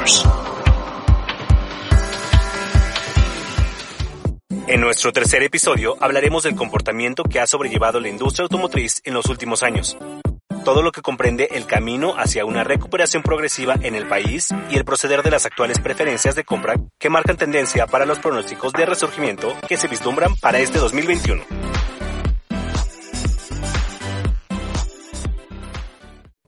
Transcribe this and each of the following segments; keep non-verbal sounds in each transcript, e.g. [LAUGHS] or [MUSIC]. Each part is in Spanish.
Motors. En nuestro tercer episodio hablaremos del comportamiento que ha sobrellevado la industria automotriz en los últimos años. Todo lo que comprende el camino hacia una recuperación progresiva en el país y el proceder de las actuales preferencias de compra que marcan tendencia para los pronósticos de resurgimiento que se vislumbran para este 2021.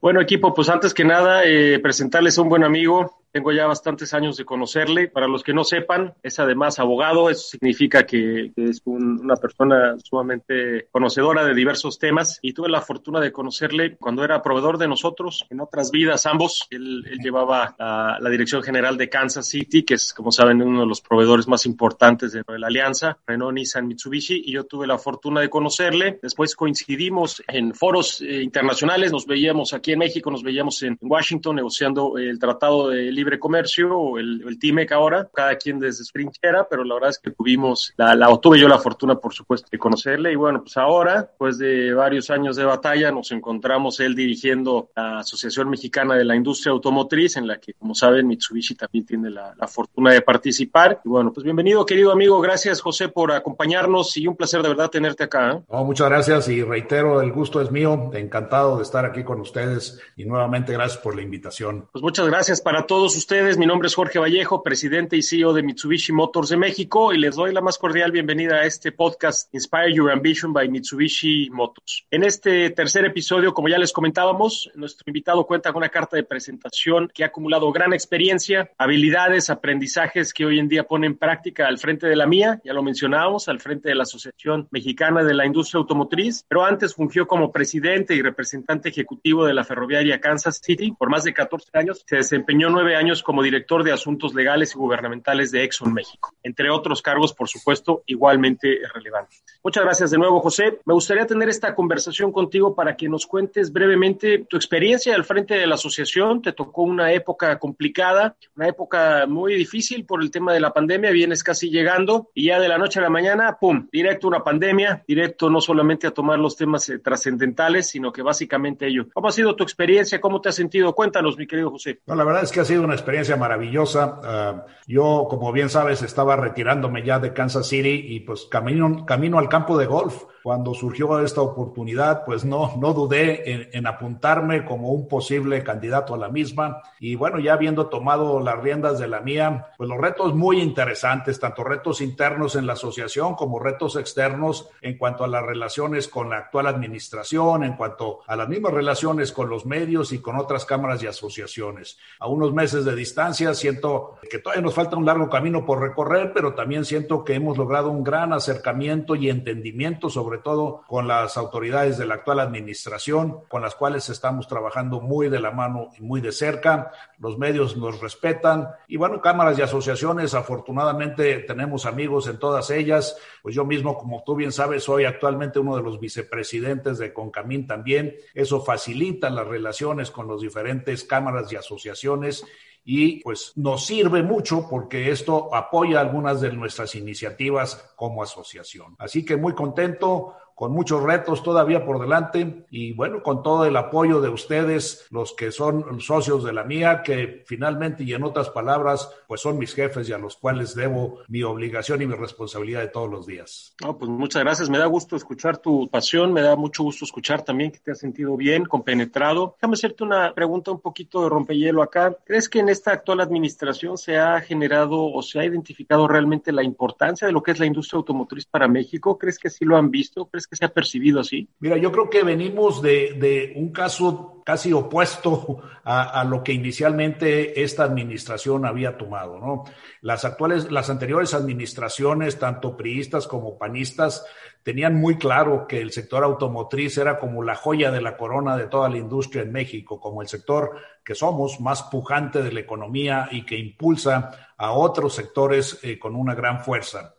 Bueno, equipo, pues antes que nada, eh, presentarles a un buen amigo, tengo ya bastantes años de conocerle. Para los que no sepan, es además abogado. Eso significa que, es una persona sumamente conocedora de diversos temas. Y tuve la fortuna de conocerle cuando era proveedor de nosotros en otras vidas, ambos. Él, llevaba la, dirección general de Kansas City, que es, como saben, uno de los proveedores más importantes de la alianza, Renault, Nissan, Mitsubishi. Y yo tuve la fortuna de conocerle. Después coincidimos en foros eh, internacionales. Nos veíamos aquí en México, nos veíamos en Washington negociando el Tratado de Libre Comercio o el, el TIMEC ahora, cada quien desde su trinchera, pero la verdad es que tuvimos, la, la tuve yo la fortuna, por supuesto, de conocerle y bueno, pues ahora, pues de varios años de batalla, nos encontramos él dirigiendo la Asociación Mexicana de la Industria Automotriz, en la que, como saben, Mitsubishi también tiene la, la fortuna de participar. Y bueno, pues bienvenido, querido amigo. Gracias, José, por acompañarnos y un placer de verdad tenerte acá. ¿eh? muchas gracias y reitero, el gusto es mío. Encantado de estar aquí con ustedes y nuevamente gracias por la invitación. Pues muchas gracias para todos ustedes. Mi nombre es Jorge Vallejo, presidente y CEO de Mitsubishi Motors de México, y les doy la más cordial bienvenida a este podcast Inspire Your Ambition by Mitsubishi Motors. En este tercer episodio, como ya les comentábamos, nuestro invitado cuenta con una carta de presentación que ha acumulado gran experiencia, habilidades, aprendizajes que hoy en día pone en práctica al frente de la mía, ya lo mencionábamos, al frente de la Asociación Mexicana de la Industria Automotriz, pero antes fungió como presidente y representante ejecutivo de la ferroviaria Kansas City por más de 14 años. Se desempeñó nueve años como director de Asuntos Legales y Gubernamentales de Exxon México, entre otros cargos, por supuesto, igualmente relevantes. Muchas gracias de nuevo, José. Me gustaría tener esta conversación contigo para que nos cuentes brevemente tu experiencia al frente de la asociación. Te tocó una época complicada, una época muy difícil por el tema de la pandemia, vienes casi llegando y ya de la noche a la mañana, ¡pum!, directo una pandemia, directo no solamente a tomar los temas eh, trascendentales, sino que básicamente ello. ¿Cómo ha sido tu experiencia? ¿Cómo te has sentido? Cuéntanos, mi querido José. No, la verdad es que ha sido una experiencia maravillosa. Ah, yo, como bien sabes, estaba retirándome ya de Kansas City y pues camino, camino al campo de golf cuando surgió esta oportunidad, pues no, no dudé en, apuntarme como un posible candidato a la misma. Y bueno, ya habiendo tomado las riendas de la mía, pues los retos muy interesantes, tanto retos internos en la asociación como retos externos en cuanto a las relaciones con la actual administración, en cuanto a las mismas relaciones con los medios y con otras cámaras y asociaciones. A unos meses de distancia siento que todavía nos falta un largo camino por recorrer, pero también siento que hemos logrado un gran acercamiento y entendimiento sobre sobre todo con las autoridades de la actual administración, con las cuales estamos trabajando muy de la mano y muy de cerca. Los medios nos respetan y bueno, cámaras y asociaciones, afortunadamente tenemos amigos en todas ellas. Pues yo mismo, como tú bien sabes, soy actualmente uno de los vicepresidentes de Concamín también. Eso facilita las relaciones con las diferentes cámaras y asociaciones y pues nos sirve mucho porque esto apoya algunas de nuestras iniciativas como asociación. Así que muy contento, con muchos retos todavía por delante y bueno, con todo el apoyo de ustedes, los que son socios de la mía, que finalmente y en otras palabras, pues son mis jefes y a los cuales debo mi obligación y mi responsabilidad de todos los días. No, pues muchas gracias, me da gusto escuchar tu pasión, me da mucho gusto escuchar también que te has sentido bien, compenetrado. Déjame hacerte una pregunta un poquito de rompehielo acá. ¿Crees que en esta actual administración se ha generado o se ha identificado realmente la importancia de lo que es la industria automotriz para México? ¿Crees que sí lo han visto? ¿Crees que se ha percibido así? Mira, yo creo que venimos de, de un caso casi opuesto a, lo que inicialmente esta administración había tomado, ¿no? Las actuales, las anteriores administraciones, tanto priistas como panistas, tenían muy claro que el sector automotriz era como la joya de la corona de toda la industria en México, como el sector que somos más pujante de la economía y que impulsa a otros sectores eh, con una gran fuerza.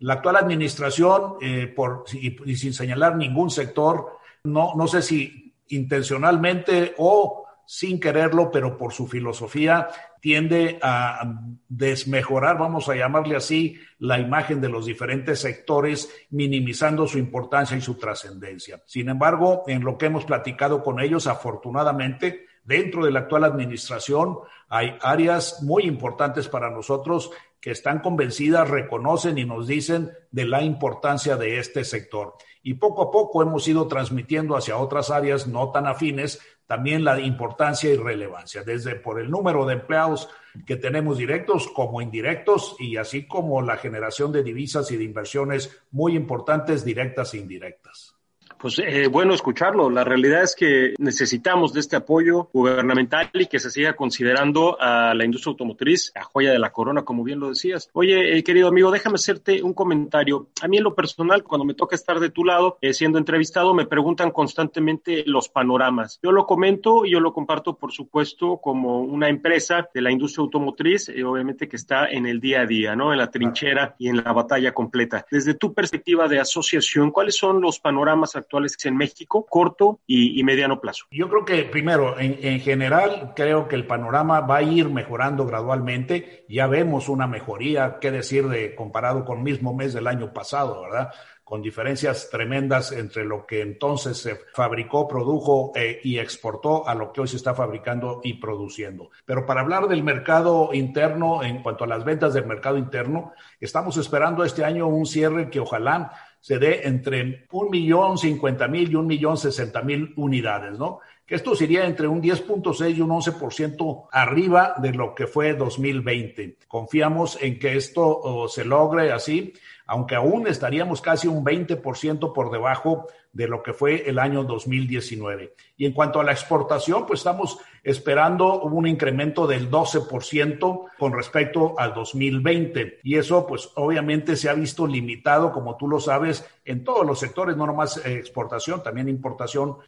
La actual administración, eh, por, y, y, sin señalar ningún sector, no, no sé si intencionalmente o sin quererlo, pero por su filosofía, tiende a desmejorar, vamos a llamarle así, la imagen de los diferentes sectores, minimizando su importancia y su trascendencia. Sin embargo, en lo que hemos platicado con ellos, afortunadamente, Dentro de la actual administración hay áreas muy importantes para nosotros que están convencidas, reconocen y nos dicen de la importancia de este sector. Y poco a poco hemos ido transmitiendo hacia otras áreas no tan afines también la importancia y relevancia, desde por el número de empleados que tenemos directos como indirectos y así como la generación de divisas y de inversiones muy importantes directas e indirectas. Pues eh, bueno escucharlo. La realidad es que necesitamos de este apoyo gubernamental y que se siga considerando a la industria automotriz, a joya de la corona, como bien lo decías. Oye, eh, querido amigo, déjame hacerte un comentario. A mí en lo personal, cuando me toca estar de tu lado, eh, siendo entrevistado, me preguntan constantemente los panoramas. Yo lo comento y yo lo comparto, por supuesto, como una empresa de la industria automotriz, obviamente que está en el día a día, ¿no? En la trinchera y en la batalla completa. Desde tu perspectiva de asociación, ¿cuáles son los panoramas en México, corto y, mediano plazo? Yo creo que primero, en, en, general, creo que el panorama va a ir mejorando gradualmente. Ya vemos una mejoría, qué decir, de comparado con el mismo mes del año pasado, ¿verdad? con diferencias tremendas entre lo que entonces se fabricó, produjo eh, y exportó a lo que hoy se está fabricando y produciendo. Pero para hablar del mercado interno, en cuanto a las ventas del mercado interno, estamos esperando este año un cierre que ojalá se dé entre un millón cincuenta mil y un millón sesenta mil unidades, ¿no? Que esto sería entre un 10.6 y un 11% arriba de lo que fue 2020. Confiamos en que esto oh, se logre así aunque aún estaríamos casi un 20% por debajo de lo que fue el año 2019. Y en cuanto a la exportación, pues estamos esperando un incremento del 12% con respecto al 2020. Y eso, pues obviamente se ha visto limitado, como tú lo sabes, en todos los sectores, no nomás exportación, también importación,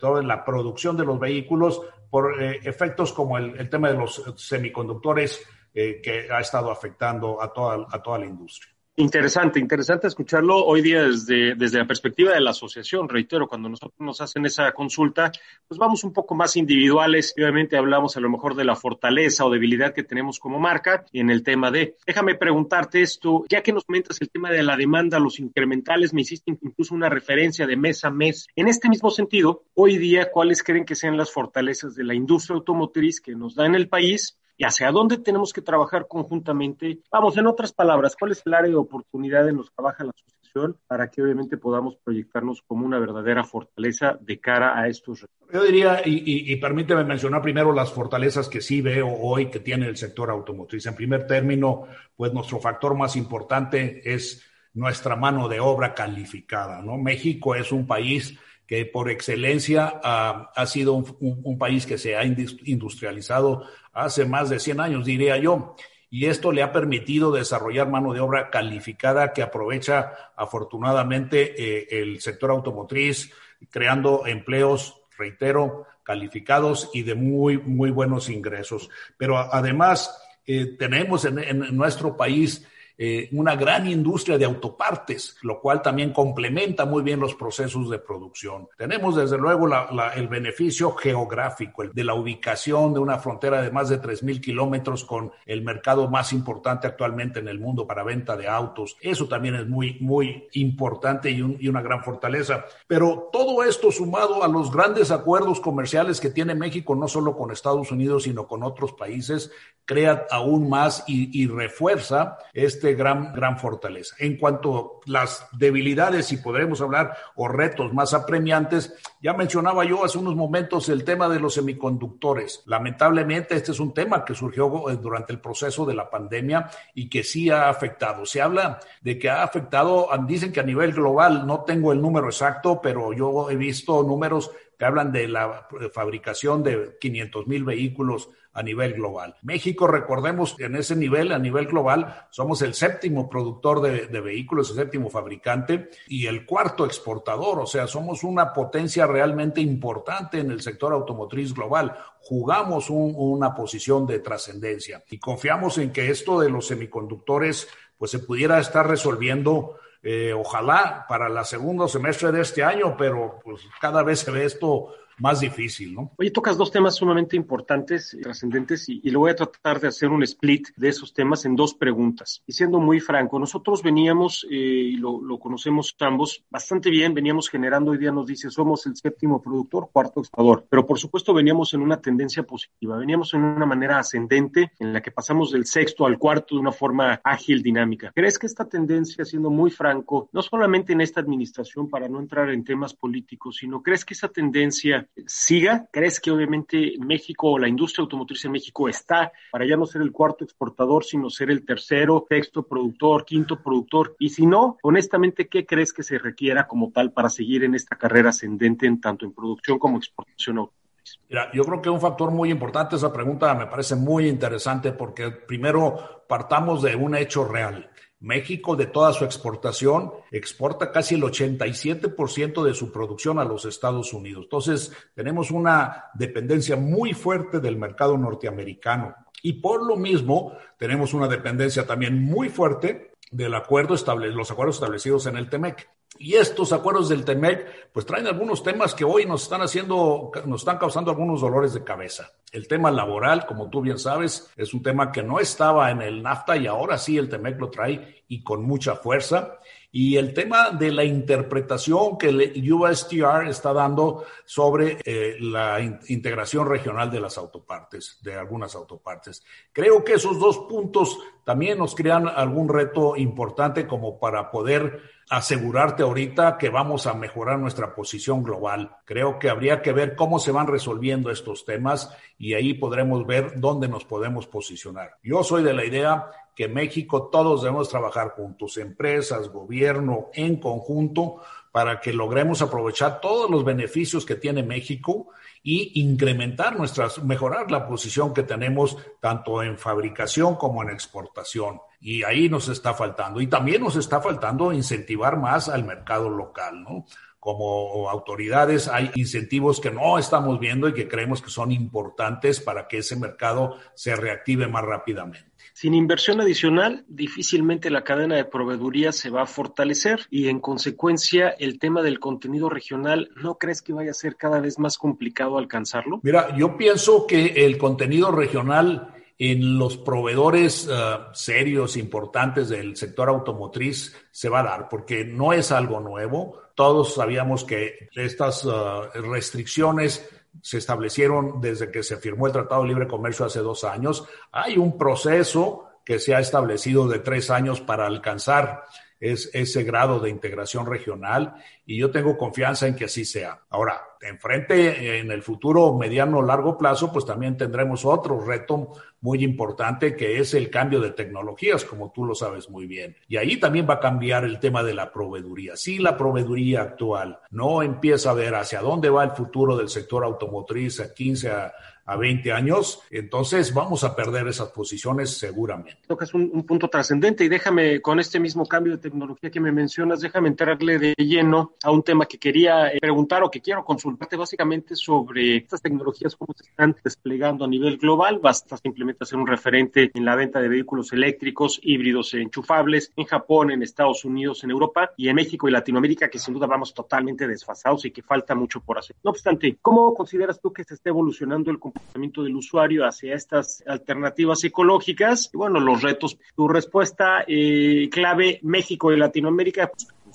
todo en la producción de los vehículos, por eh, efectos como el, tema de los semiconductores eh, que ha estado afectando a toda, a toda la industria. Interesante, interesante escucharlo hoy día desde, desde la perspectiva de la asociación. Reitero, cuando nosotros nos hacen esa consulta, pues vamos un poco más individuales. Obviamente hablamos a lo mejor de la fortaleza o debilidad que tenemos como marca y en el tema de. Déjame preguntarte esto, ya que nos comentas el tema de la demanda, los incrementales, me hiciste incluso una referencia de mes a mes. En este mismo sentido, hoy día, ¿cuáles creen que sean las fortalezas de la industria automotriz que nos da en el país? Y hacia dónde tenemos que trabajar conjuntamente. Vamos, en otras palabras, ¿cuál es el área de oportunidad en los que trabaja la asociación para que obviamente podamos proyectarnos como una verdadera fortaleza de cara a estos retos? Yo diría, y, permíteme mencionar primero las fortalezas que sí veo hoy que tiene el sector automotriz. En primer término, pues nuestro factor más importante es nuestra mano de obra calificada, ¿no? México es un país que por excelencia ha sido un, país que se ha industrializado hace más de 100 años, diría yo. Y esto le ha permitido desarrollar mano de obra calificada que aprovecha afortunadamente eh, el sector automotriz, creando empleos, reitero, calificados y de muy, muy buenos ingresos. Pero además eh, tenemos en nuestro país eh, una gran industria de autopartes, lo cual también complementa muy bien los procesos de producción. Tenemos desde luego el beneficio geográfico, el de la ubicación de una frontera de más de 3.000 kilómetros con el mercado más importante actualmente en el mundo para venta de autos. Eso también es muy, muy importante y, una gran fortaleza. Pero todo esto sumado a los grandes acuerdos comerciales que tiene México, no solo con Estados Unidos, sino con otros países, crea aún más y refuerza este gran, gran fortaleza. En cuanto a las debilidades, si podremos hablar, o retos más apremiantes, ya mencionaba yo hace unos momentos el tema de los semiconductores. Lamentablemente, este es un tema que surgió eh, durante el proceso de la pandemia y que sí ha afectado. Se habla de que ha afectado, dicen que a nivel global, no tengo el número exacto, pero yo he visto números que hablan de la fabricación de 500 mil vehículos a nivel global. México, recordemos, en ese nivel, a nivel global, somos el séptimo productor de, vehículos, el séptimo fabricante y el cuarto exportador. O sea, somos una potencia realmente importante en el sector automotriz global. Jugamos una posición de trascendencia y confiamos en que esto de los semiconductores pues se pudiera estar resolviendo eh, ojalá para la segundo semestre de este año, pero pues cada vez se ve esto más difícil, ¿no? Oye, tocas dos temas sumamente importantes, trascendentes, y, y, lo voy a tratar de hacer un split de esos temas en dos preguntas. Y siendo muy franco, nosotros veníamos, eh, y lo, lo, conocemos ambos bastante bien, veníamos generando, hoy día nos dice, somos el séptimo productor, cuarto exportador, pero por supuesto veníamos en una tendencia positiva, veníamos en una manera ascendente en la que pasamos del sexto al cuarto de una forma ágil, dinámica. ¿Crees que esta tendencia, siendo muy franco, no solamente en esta administración, para no entrar en temas políticos, sino crees que esa tendencia siga? ¿Crees que obviamente México o la industria automotriz en México está para ya no ser el cuarto exportador, sino ser el tercero, sexto productor, quinto productor? Y si no, honestamente, ¿qué crees que se requiera como tal para seguir en esta carrera ascendente en tanto en producción como exportación automotriz? Mira, yo creo que un factor muy importante, esa pregunta me parece muy interesante porque primero partamos de un hecho real. México, de toda su exportación, exporta casi el 87% de su producción a los Estados Unidos. Entonces, tenemos una dependencia muy fuerte del mercado norteamericano. Y por lo mismo, tenemos una dependencia también muy fuerte del acuerdo estable, los acuerdos establecidos en el TEMEC. Y estos acuerdos del TEMEC, pues traen algunos temas que hoy nos están haciendo, nos están causando algunos dolores de cabeza. El tema laboral, como tú bien sabes, es un tema que no estaba en el NAFTA y ahora sí el TEMEC lo trae y con mucha fuerza. Y el tema de la interpretación que el USTR está dando sobre eh, la in integración regional de las autopartes, de algunas autopartes. Creo que esos dos puntos también nos crean algún reto importante como para poder asegurarte ahorita que vamos a mejorar nuestra posición global. Creo que habría que ver cómo se van resolviendo estos temas y ahí podremos ver dónde nos podemos posicionar. Yo soy de la idea que México todos debemos trabajar juntos, empresas, gobierno, en conjunto, para que logremos aprovechar todos los beneficios que tiene México y incrementar nuestras, mejorar la posición que tenemos tanto en fabricación como en exportación. Y ahí nos está faltando. Y también nos está faltando incentivar más al mercado local, ¿no? Como autoridades hay incentivos que no estamos viendo y que creemos que son importantes para que ese mercado se reactive más rápidamente. Sin inversión adicional, difícilmente la cadena de proveeduría se va a fortalecer y en consecuencia el tema del contenido regional, ¿no crees que vaya a ser cada vez más complicado alcanzarlo? Mira, yo pienso que el contenido regional en los proveedores uh, serios, importantes del sector automotriz se va a dar, porque no es algo nuevo. Todos sabíamos que estas uh, restricciones se establecieron desde que se firmó el Tratado de Libre Comercio hace dos años. Hay un proceso que se ha establecido de tres años para alcanzar es, ese grado de integración regional y yo tengo confianza en que así sea. Ahora, enfrente en el futuro mediano o largo plazo, pues también tendremos otro reto muy importante que es el cambio de tecnologías, como tú lo sabes muy bien. Y ahí también va a cambiar el tema de la proveeduría. Si la proveeduría actual no empieza a ver hacia dónde va el futuro del sector automotriz a 15 a a 20 años, entonces vamos a perder esas posiciones seguramente. Tocas un, un punto trascendente y déjame, con este mismo cambio de tecnología que me mencionas, déjame entrarle de lleno a un tema que quería eh, preguntar o que quiero consultarte básicamente sobre estas tecnologías, cómo se están desplegando a nivel global. Basta simplemente hacer un referente en la venta de vehículos eléctricos, híbridos e enchufables en Japón, en Estados Unidos, en Europa y en México y Latinoamérica, que sin duda vamos totalmente desfasados y que falta mucho por hacer. No obstante, ¿cómo consideras tú que se está evolucionando el comportamiento del usuario hacia estas alternativas ecológicas. Y bueno, los retos. Tu respuesta eh, clave, México y Latinoamérica.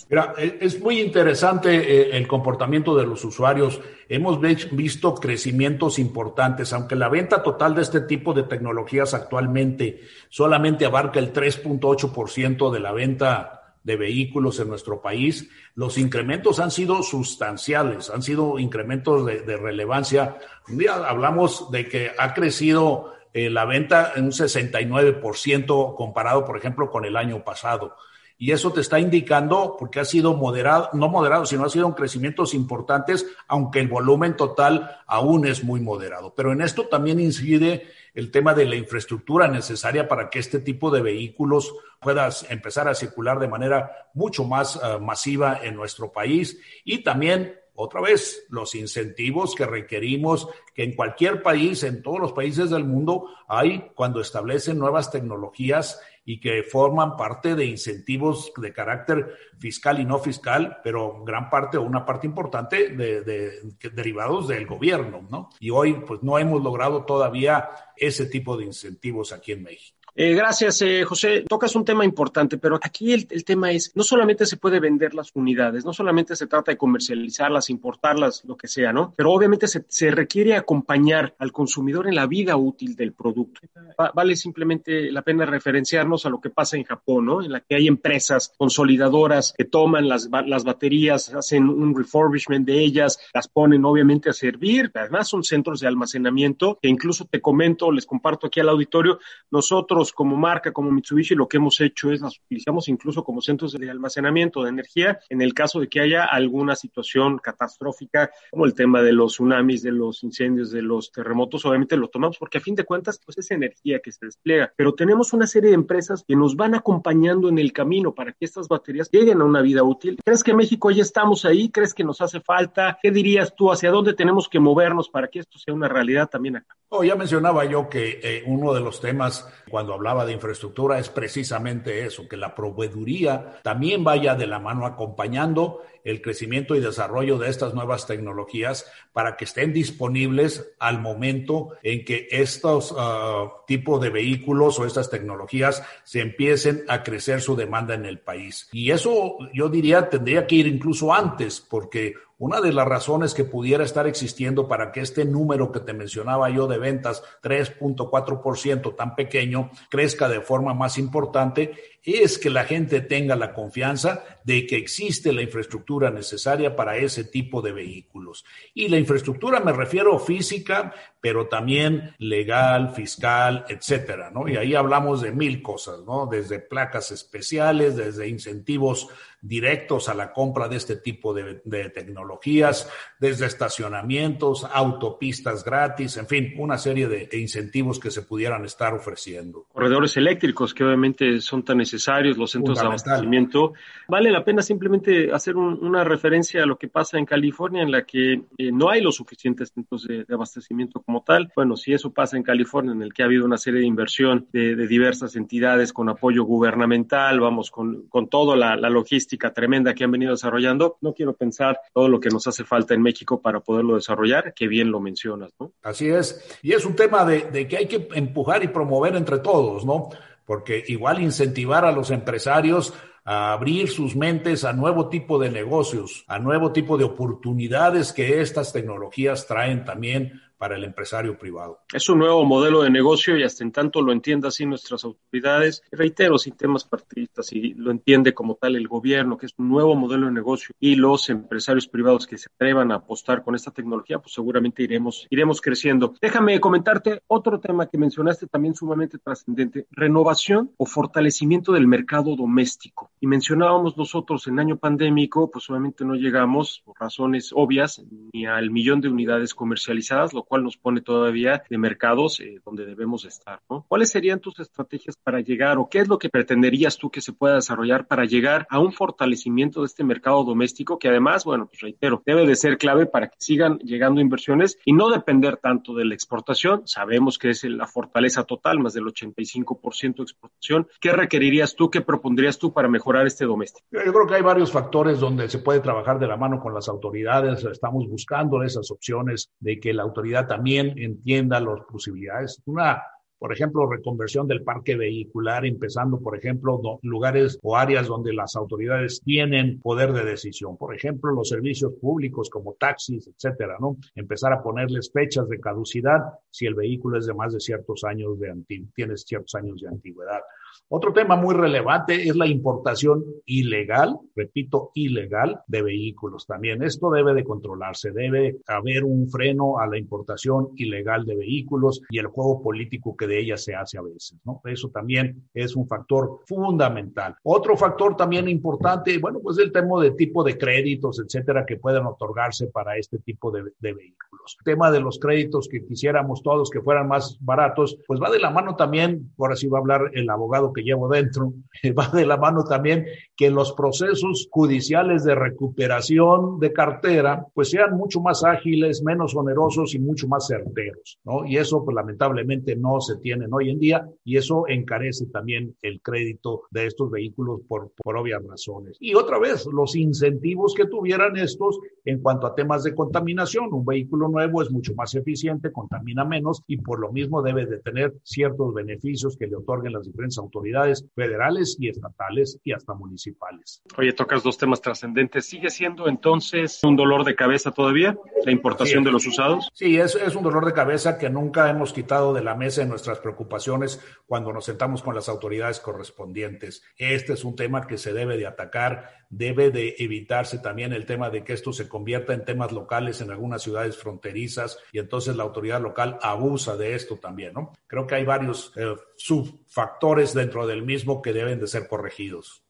Mira, es muy interesante eh, el comportamiento de los usuarios. Hemos visto crecimientos importantes, aunque la venta total de este tipo de tecnologías actualmente solamente abarca el 3.8% de la venta de vehículos en nuestro país, los incrementos han sido sustanciales, han sido incrementos de, relevancia. Un día hablamos de que ha crecido eh, la venta en un 69% comparado, por ejemplo, con el año pasado. Y eso te está indicando, porque ha sido moderado, no moderado, sino ha sido un crecimientos importantes, aunque el volumen total aún es muy moderado. Pero en esto también incide el tema de la infraestructura necesaria para que este tipo de vehículos pueda empezar a circular de manera mucho más uh, masiva en nuestro país y también otra vez, los incentivos que requerimos, que en cualquier país, en todos los países del mundo, hay cuando establecen nuevas tecnologías y que forman parte de incentivos de carácter fiscal y no fiscal, pero gran parte o una parte importante de, de, derivados del gobierno, ¿no? Y hoy, pues no hemos logrado todavía ese tipo de incentivos aquí en México. Eh, gracias, eh, José. Tocas un tema importante, pero aquí el, el, tema es, no solamente se puede vender las unidades, no solamente se trata de comercializarlas, importarlas, lo que sea, ¿no? Pero obviamente se, requiere acompañar al consumidor en la vida útil del producto. Va, vale simplemente la pena referenciarnos a lo que pasa en Japón, ¿no? En la que hay empresas consolidadoras que toman las, las baterías, hacen un refurbishment de ellas, las ponen obviamente a servir, además son centros de almacenamiento que incluso te comento, les comparto aquí al auditorio, nosotros como marca, como Mitsubishi, lo que hemos hecho es las utilizamos incluso como centros de almacenamiento de energía en el caso de que haya alguna situación catastrófica, como el tema de los tsunamis, de los incendios, de los terremotos, obviamente lo tomamos porque a fin de cuentas pues es energía que se despliega, pero tenemos una serie de empresas que nos van acompañando en el camino para que estas baterías lleguen a una vida útil. ¿Crees que México ya estamos ahí? ¿Crees que nos hace falta? ¿Qué dirías tú? ¿Hacia dónde tenemos que movernos para que esto sea una realidad también acá? Oh, ya mencionaba yo que eh, uno de los temas cuando hablaba de infraestructura es precisamente eso, que la proveeduría también vaya de la mano acompañando el crecimiento y desarrollo de estas nuevas tecnologías para que estén disponibles al momento en que estos uh, tipos de vehículos o estas tecnologías se empiecen a crecer su demanda en el país. Y eso yo diría tendría que ir incluso antes, porque una de las razones que pudiera estar existiendo para que este número que te mencionaba yo de ventas, 3.4% tan pequeño, crezca de forma más importante, es que la gente tenga la confianza de que existe la infraestructura necesaria para ese tipo de vehículos. Y la infraestructura me refiero física, pero también legal, fiscal, etcétera, ¿no? Y ahí hablamos de mil cosas, ¿no? Desde placas especiales, desde incentivos directos a la compra de este tipo de, tecnologías, desde estacionamientos, autopistas gratis, en fin, una serie de, de incentivos que se pudieran estar ofreciendo. Corredores eléctricos que obviamente son tan necesarios necesarios, los centros de abastecimiento. Vale la pena simplemente hacer un, una referencia a lo que pasa en California, en la que eh, no hay los suficientes centros de, de, abastecimiento como tal. Bueno, si eso pasa en California, en el que ha habido una serie de inversión de, de diversas entidades con apoyo gubernamental, vamos, con, con toda la, la, logística tremenda que han venido desarrollando, no quiero pensar todo lo que nos hace falta en México para poderlo desarrollar, que bien lo mencionas, ¿no? Así es. Y es un tema de, de que hay que empujar y promover entre todos, ¿no? Porque igual incentivar a los empresarios a abrir sus mentes a nuevo tipo de negocios, a nuevo tipo de oportunidades que estas tecnologías traen también para el empresario privado. Es un nuevo modelo de negocio y hasta en tanto lo entienda así nuestras autoridades, reitero, sin temas partidistas, y lo entiende como tal el gobierno, que es un nuevo modelo de negocio y los empresarios privados que se atrevan a apostar con esta tecnología, pues seguramente iremos, iremos creciendo. Déjame comentarte otro tema que mencionaste también sumamente trascendente, renovación o fortalecimiento del mercado doméstico. Y mencionábamos nosotros en año pandémico, pues obviamente no llegamos, por razones obvias, ni al millón de unidades comercializadas, lo cual nos pone todavía de mercados eh, donde debemos estar, ¿no? ¿Cuáles serían tus estrategias para llegar o qué es lo que pretenderías tú que se pueda desarrollar para llegar a un fortalecimiento de este mercado doméstico que además, bueno, pues reitero, debe de ser clave para que sigan llegando inversiones y no depender tanto de la exportación. Sabemos que es la fortaleza total, más del 85% de exportación. ¿Qué requerirías tú, qué propondrías tú para mejorar este doméstico? Yo creo que hay varios factores donde se puede trabajar de la mano con las autoridades. Estamos buscando esas opciones de que la autoridad también entienda las posibilidades. Una, por ejemplo, reconversión del parque vehicular, empezando, por ejemplo, lugares o áreas donde las autoridades tienen poder de decisión. Por ejemplo, los servicios públicos como taxis, etcétera, ¿no? Empezar a ponerles fechas de caducidad si el vehículo es de más de ciertos años de antigüedad, tiene ciertos años de antigüedad. Otro tema muy relevante es la importación ilegal, repito, ilegal de vehículos también. Esto debe de controlarse, debe haber un freno a la importación ilegal de vehículos y el juego político que de ella se hace a veces, ¿no? Eso también es un factor fundamental. Otro factor también importante, bueno, pues el tema de tipo de créditos, etcétera, que puedan otorgarse para este tipo de, vehículos. El tema de los créditos que quisiéramos todos que fueran más baratos, pues va de la mano también, por así va a hablar el abogado que llevo dentro, [LAUGHS] va de la mano también que los procesos judiciales de recuperación de cartera, pues sean mucho más ágiles, menos onerosos y mucho más certeros, ¿no? Y eso, pues lamentablemente no se tienen hoy en día y eso encarece también el crédito de estos vehículos por, por obvias razones. Y otra vez, los incentivos que tuvieran estos en cuanto a temas de contaminación. Un vehículo nuevo es mucho más eficiente, contamina menos y por lo mismo debe de tener ciertos beneficios que le otorguen las diferentes autoridades federales y estatales y hasta municipales. Oye, tocas dos temas trascendentes. ¿Sigue siendo entonces un dolor de cabeza todavía la importación de los usados? Sí, es, es un dolor de cabeza que nunca hemos quitado de la mesa en nuestras preocupaciones cuando nos sentamos con las autoridades correspondientes. Este es un tema que se debe de atacar, debe de evitarse también el tema de que esto se convierta en temas locales en algunas ciudades fronterizas y entonces la autoridad local abusa de esto también, ¿no? Creo que hay varios eh, subfactores dentro del mismo que deben de ser corregidos.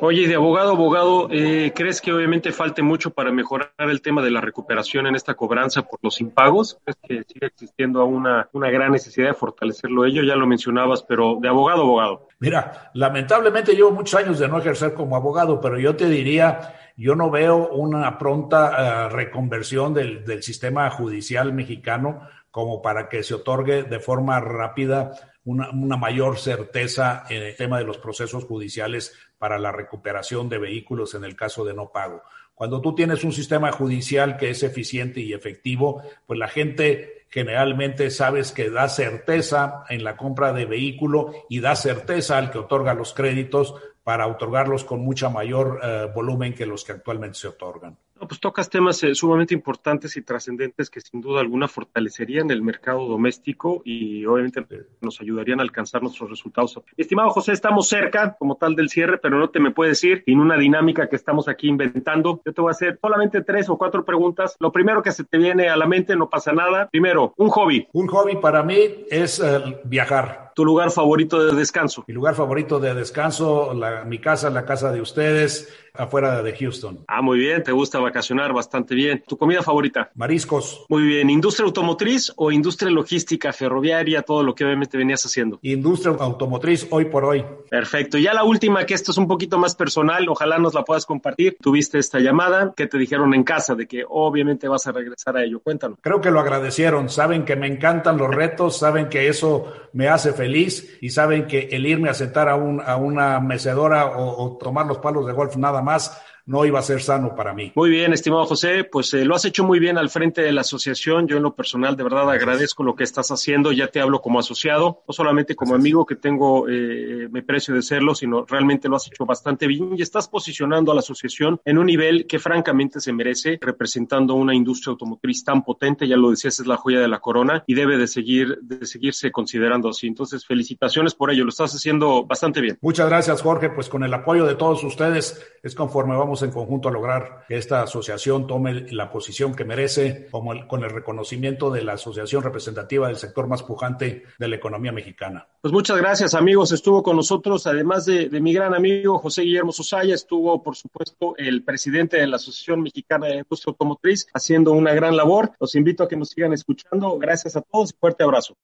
Oye, de abogado abogado, eh, ¿crees que obviamente falte mucho para mejorar el tema de la recuperación en esta cobranza por los impagos? ¿Crees que sigue existiendo una, una gran necesidad de fortalecerlo ello? Ya lo mencionabas, pero de abogado abogado. Mira, lamentablemente llevo muchos años de no ejercer como abogado, pero yo te diría, yo no veo una pronta uh, reconversión del, sistema judicial mexicano como para que se otorgue de forma rápida una, mayor certeza en el tema de los procesos judiciales para la recuperación de vehículos en el caso de no pago. Cuando tú tienes un sistema judicial que es eficiente y efectivo, pues la gente generalmente sabes que da certeza en la compra de vehículo y da certeza al que otorga los créditos para otorgarlos con mucha mayor uh, volumen que los que actualmente se otorgan. No, pues tocas temas eh, sumamente importantes y trascendentes que sin duda alguna fortalecerían el mercado doméstico y obviamente nos ayudarían a alcanzar nuestros resultados. Estimado José, estamos cerca como tal del cierre, pero no te me puedes ir en una dinámica que estamos aquí inventando. Yo te voy a hacer solamente tres o cuatro preguntas. Lo primero que se te viene a la mente, no pasa nada. Primero, un hobby. Un hobby para mí es uh, viajar. ¿Tu lugar favorito de descanso? Mi lugar favorito de descanso, la, mi casa, la casa de ustedes, afuera de Houston. Ah, muy bien, te gusta vacacionar bastante bien. ¿Tu comida favorita? Mariscos. Muy bien, ¿industria automotriz o industria logística, ferroviaria, todo lo que obviamente venías haciendo? Industria automotriz hoy por hoy. Perfecto. Y ya la última, que esto es un poquito más personal, ojalá nos la puedas compartir. Tuviste esta llamada, ¿qué te dijeron en casa? De que obviamente vas a regresar a ello. Cuéntanos. Creo que lo agradecieron, saben que me encantan los retos, saben que eso me hace feliz y saben que el irme a sentar a, un, a una mecedora o, o tomar los palos de golf nada más no iba a ser sano para mí. Muy bien, estimado José, pues eh, lo has hecho muy bien al frente de la asociación. Yo en lo personal de verdad agradezco lo que estás haciendo. Ya te hablo como asociado, no solamente como amigo que tengo, eh, me precio de serlo, sino realmente lo has hecho bastante bien y estás posicionando a la asociación en un nivel que francamente se merece, representando una industria automotriz tan potente. Ya lo decías, es la joya de la corona y debe de seguir, de seguirse considerando así. Entonces, felicitaciones por ello. Lo estás haciendo bastante bien. Muchas gracias, Jorge. Pues con el apoyo de todos ustedes es conforme vamos en conjunto a lograr que esta asociación tome la posición que merece como el, con el reconocimiento de la asociación representativa del sector más pujante de la economía mexicana. Pues muchas gracias amigos, estuvo con nosotros además de, de mi gran amigo José Guillermo Sosaya, estuvo por supuesto el presidente de la Asociación Mexicana de Industria Automotriz haciendo una gran labor. Los invito a que nos sigan escuchando. Gracias a todos y fuerte abrazo.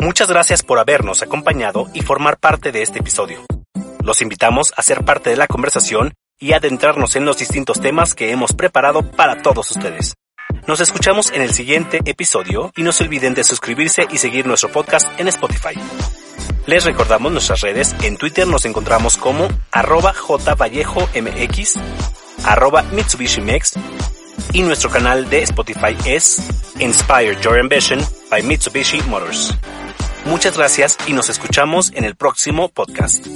Muchas gracias por habernos acompañado y formar parte de este episodio. Los invitamos a ser parte de la conversación y adentrarnos en los distintos temas que hemos preparado para todos ustedes. Nos escuchamos en el siguiente episodio y no se olviden de suscribirse y seguir nuestro podcast en Spotify. Les recordamos nuestras redes, en Twitter nos encontramos como arroba jvallejomx, arroba mitsubishimex y nuestro canal de Spotify es Inspire Your Ambition by Mitsubishi Motors. Muchas gracias y nos escuchamos en el próximo podcast.